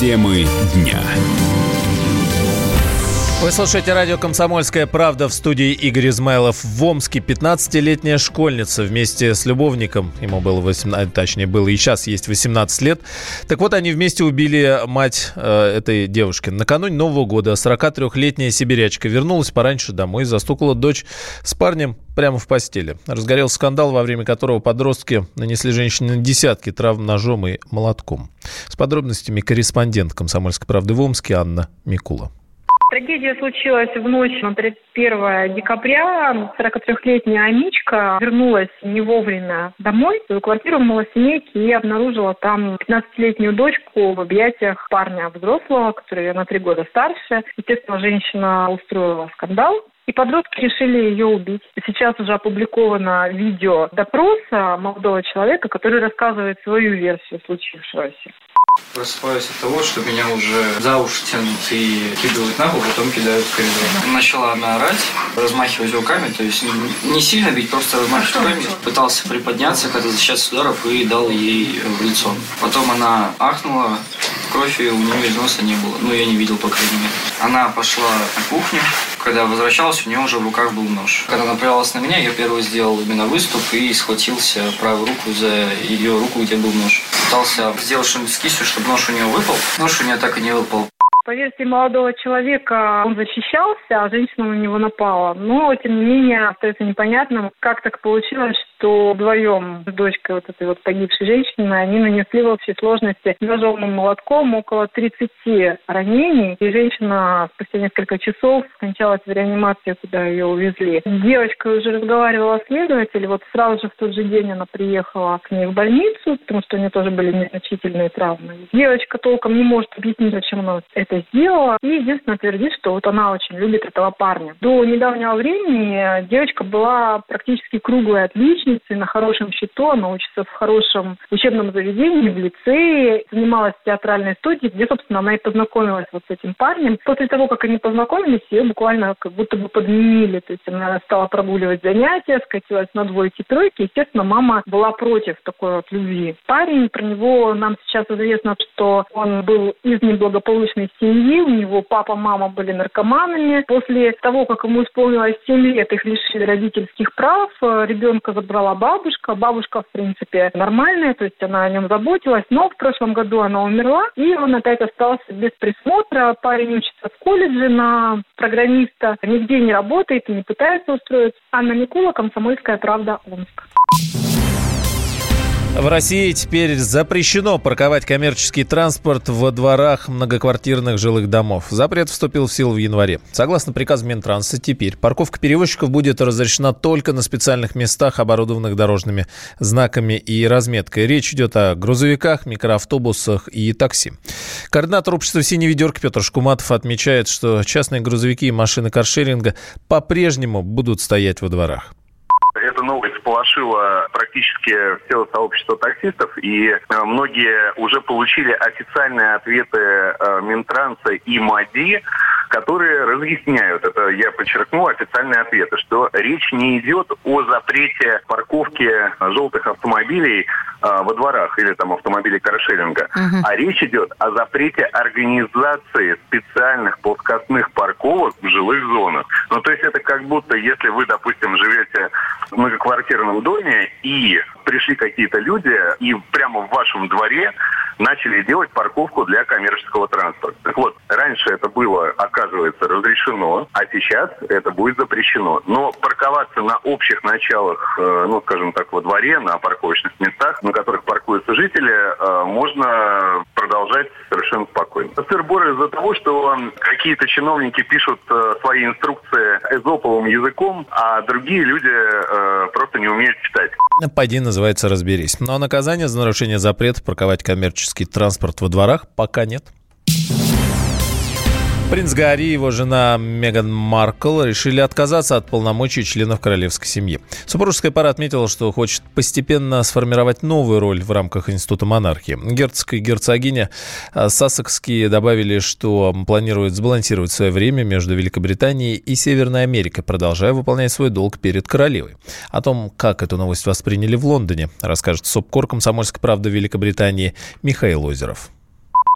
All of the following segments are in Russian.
Темы дня. Вы слушаете радио «Комсомольская правда» в студии Игорь Измайлов. В Омске 15-летняя школьница вместе с любовником, ему было 18, точнее было и сейчас есть 18 лет. Так вот, они вместе убили мать э, этой девушки. Накануне Нового года 43-летняя сибирячка вернулась пораньше домой и застукала дочь с парнем прямо в постели. Разгорелся скандал, во время которого подростки нанесли женщине десятки травм ножом и молотком. С подробностями корреспондент «Комсомольской правды» в Омске Анна Микула. Трагедия случилась в ночь на 31 декабря. 43-летняя Амичка вернулась не вовремя домой, в свою квартиру в Малосемейке и обнаружила там 15-летнюю дочку в объятиях парня взрослого, который на три года старше. Естественно, женщина устроила скандал, и подростки решили ее убить. Сейчас уже опубликовано видео допроса молодого человека, который рассказывает свою версию случившегося. Просыпаюсь от того, что меня уже за уши тянут и кидывают на пол, потом кидают в коридор. Начала она орать, размахивать руками, то есть не сильно бить, просто размахивать руками. Пытался приподняться, когда защищаться ударов и дал ей в лицо. Потом она ахнула, крови у нее из носа не было. Ну, я не видел, по крайней мере. Она пошла на кухню. Когда возвращалась, у нее уже в руках был нож. Когда направилась на меня, я первый сделал именно выступ и схватился правую руку за ее руку, где был нож. Пытался сделать что-нибудь с кистью, чтобы нож у нее выпал. Нож у нее так и не выпал. По версии молодого человека, он защищался, а женщина на него напала. Но, тем не менее, остается непонятным, как так получилось, что вдвоем с дочкой вот этой вот погибшей женщины они нанесли в общей сложности ножовым молотком около 30 ранений. И женщина спустя несколько часов скончалась в реанимации, куда ее увезли. Девочка уже разговаривала следователь, вот сразу же в тот же день она приехала к ней в больницу, потому что у нее тоже были незначительные травмы. Девочка толком не может объяснить, зачем она это сделала. И единственное твердит, что вот она очень любит этого парня. До недавнего времени девочка была практически круглой отличницей, на хорошем счету, она учится в хорошем учебном заведении, в лицее, занималась в театральной студии, где, собственно, она и познакомилась вот с этим парнем. После того, как они познакомились, ее буквально как будто бы подменили, то есть она стала прогуливать занятия, скатилась на двойки, тройки. Естественно, мама была против такой вот любви. Парень, про него нам сейчас известно, что он был из неблагополучной семьи, у него папа, мама были наркоманами. После того, как ему исполнилось 7 лет, их лишили родительских прав, э, ребенка забрала бабушка. Бабушка, в принципе, нормальная, то есть она о нем заботилась, но в прошлом году она умерла, и он опять остался без присмотра. Парень учится в колледже на программиста, нигде не работает и не пытается устроиться. Анна Микула, Комсомольская правда, Омск. В России теперь запрещено парковать коммерческий транспорт во дворах многоквартирных жилых домов. Запрет вступил в силу в январе. Согласно приказу Минтранса, теперь парковка перевозчиков будет разрешена только на специальных местах, оборудованных дорожными знаками и разметкой. Речь идет о грузовиках, микроавтобусах и такси. Координатор общества «Синий ведерко» Петр Шкуматов отмечает, что частные грузовики и машины каршеринга по-прежнему будут стоять во дворах. Сполошила практически все сообщество таксистов, и э, многие уже получили официальные ответы э, Минтранса и МАДИ, которые разъясняют, это я подчеркну, официальные ответы, что речь не идет о запрете парковки желтых автомобилей э, во дворах или там автомобилей каршеринга, uh-huh. а речь идет о запрете организации специальных плоскостных парковок в жилых зонах. Ну, то есть это как будто, если вы, допустим, живете в многоквартирном доме и пришли какие-то люди и прямо в вашем дворе начали делать парковку для коммерческого транспорта. Так вот, раньше это было, оказывается, разрешено, а сейчас это будет запрещено. Но парковаться на общих началах, э, ну, скажем так, во дворе, на парковочных местах, на которых паркуются жители, э, можно продолжать совершенно спокойно. Сыр-бор из-за того, что какие-то чиновники пишут э, свои инструкции эзоповым языком, а другие люди просто не умеют читать. Пойди, называется, разберись. Но наказание за нарушение запрета парковать коммерческий транспорт во дворах пока нет. Принц Гарри и его жена Меган Маркл решили отказаться от полномочий членов королевской семьи. Супружеская пара отметила, что хочет постепенно сформировать новую роль в рамках Института монархии. Герцог и герцогиня а, Сассекские добавили, что планируют сбалансировать свое время между Великобританией и Северной Америкой, продолжая выполнять свой долг перед королевой. О том, как эту новость восприняли в Лондоне, расскажет СОПКОР «Комсомольской правды Великобритании» Михаил Озеров.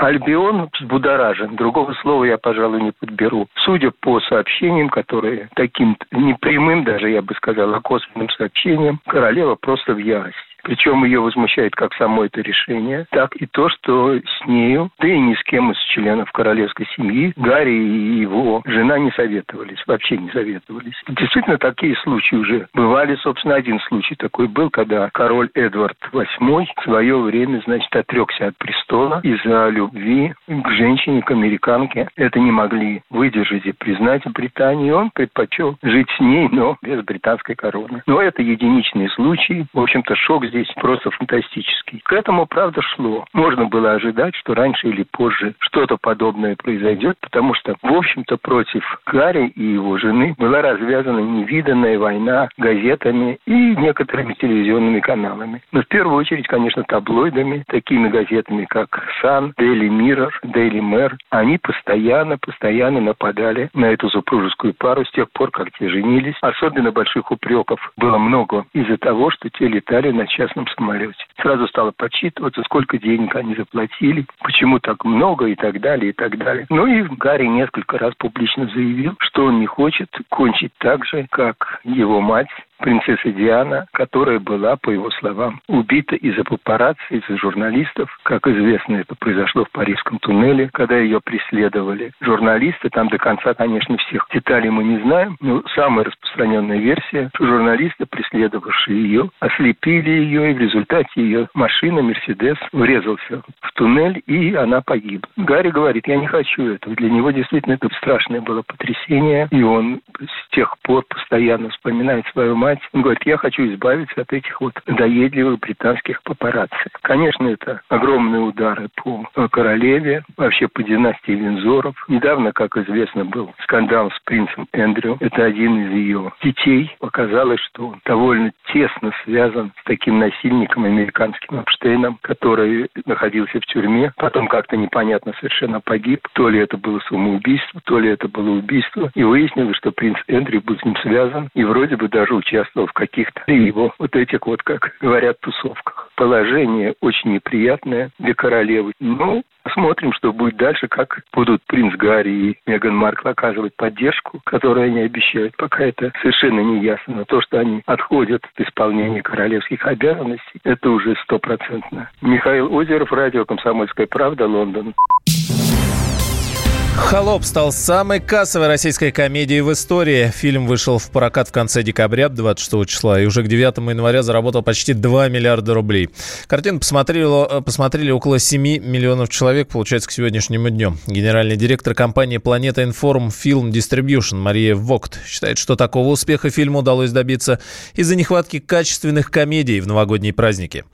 Альбион взбудоражен. Другого слова я, пожалуй, не подберу. Судя по сообщениям, которые таким непрямым даже, я бы сказал, а косвенным сообщениям, королева просто в ярости. Причем ее возмущает как само это решение, так и то, что с нею, да и ни с кем из членов королевской семьи, Гарри и его жена не советовались, вообще не советовались. Действительно, такие случаи уже бывали. Собственно, один случай такой был, когда король Эдвард VIII в свое время, значит, отрекся от престола из-за любви к женщине, к американке. Это не могли выдержать и признать в Британии. Он предпочел жить с ней, но без британской короны. Но это единичные случаи. В общем-то, шок здесь просто фантастический. К этому, правда, шло. Можно было ожидать, что раньше или позже что-то подобное произойдет, потому что, в общем-то, против Гарри и его жены была развязана невиданная война газетами и некоторыми телевизионными каналами. Но в первую очередь, конечно, таблоидами, такими газетами, как Sun, Daily Mirror, Daily Mail. Они постоянно, постоянно нападали на эту супружескую пару с тех пор, как те женились. Особенно больших упреков было много из-за того, что те летали на частном самолете. Сразу стало подсчитываться, сколько денег они заплатили, почему так много и так далее, и так далее. Ну и Гарри несколько раз публично заявил, что он не хочет кончить так же, как его мать принцесса Диана, которая была, по его словам, убита из-за папарацци, из-за журналистов. Как известно, это произошло в Парижском туннеле, когда ее преследовали журналисты. Там до конца, конечно, всех деталей мы не знаем, но самая распространенная версия, что журналисты, преследовавшие ее, ослепили ее, и в результате ее машина, Мерседес, врезался в туннель, и она погибла. Гарри говорит, я не хочу этого. Для него действительно это страшное было потрясение, и он с тех пор постоянно вспоминает свою мать, мать. Говорит, я хочу избавиться от этих вот доедливых британских папарацци. Конечно, это огромные удары по королеве, вообще по династии Винзоров. Недавно, как известно, был скандал с принцем Эндрю. Это один из ее детей. Оказалось, что он довольно тесно связан с таким насильником американским Апштейном, который находился в тюрьме. Потом как-то непонятно совершенно погиб. То ли это было самоубийство, то ли это было убийство. И выяснилось, что принц Эндрю был с ним связан и вроде бы даже участвовал участвовал в каких-то его вот этих вот, как говорят, тусовках. Положение очень неприятное для королевы. Ну, Посмотрим, что будет дальше, как будут принц Гарри и Меган Маркл оказывать поддержку, которую они обещают. Пока это совершенно не ясно. Но то, что они отходят от исполнения королевских обязанностей, это уже стопроцентно. Михаил Озеров, радио «Комсомольская правда», Лондон. «Холоп» стал самой кассовой российской комедией в истории. Фильм вышел в прокат в конце декабря, 26 числа, и уже к 9 января заработал почти 2 миллиарда рублей. Картину посмотрели, посмотрели около 7 миллионов человек, получается, к сегодняшнему дню. Генеральный директор компании «Планета Информ Фильм Distribution» Мария Вогт считает, что такого успеха фильму удалось добиться из-за нехватки качественных комедий в новогодние праздники.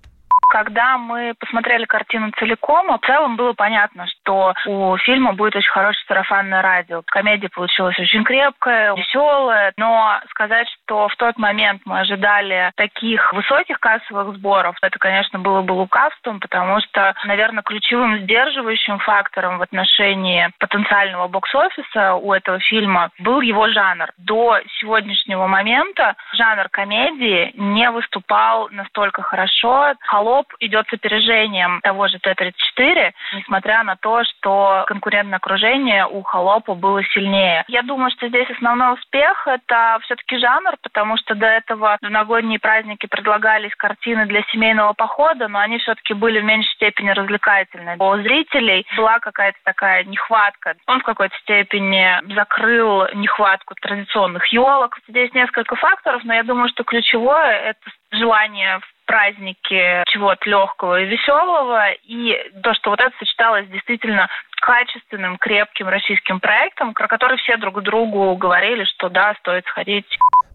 Когда мы посмотрели картину целиком, в целом было понятно, что у фильма будет очень хорошее сарафанное радио. Комедия получилась очень крепкая, веселая, но сказать, что в тот момент мы ожидали таких высоких кассовых сборов, это, конечно, было бы лукавством, потому что, наверное, ключевым сдерживающим фактором в отношении потенциального бокс-офиса у этого фильма был его жанр. До сегодняшнего момента жанр комедии не выступал настолько хорошо. Холод Холоп идет с опережением того же Т-34, несмотря на то, что конкурентное окружение у Холопа было сильнее. Я думаю, что здесь основной успех – это все-таки жанр, потому что до этого в новогодние праздники предлагались картины для семейного похода, но они все-таки были в меньшей степени развлекательные. У зрителей была какая-то такая нехватка. Он в какой-то степени закрыл нехватку традиционных елок. Здесь несколько факторов, но я думаю, что ключевое – это желание в праздники чего-то легкого и веселого, и то, что вот это сочеталось действительно качественным, крепким российским проектом, про который все друг другу говорили, что да, стоит сходить.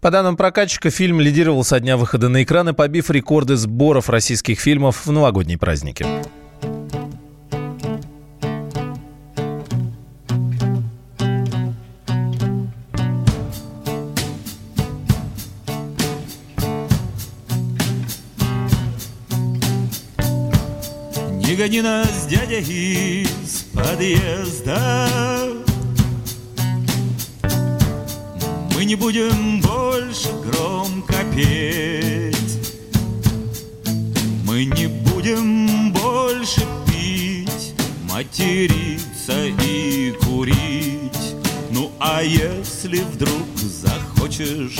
По данным прокатчика, фильм лидировал со дня выхода на экраны, побив рекорды сборов российских фильмов в новогодние праздники. Не гони нас, дядя, из подъезда Мы не будем больше громко петь Мы не будем больше пить материться и курить. Ну а если вдруг захочешь,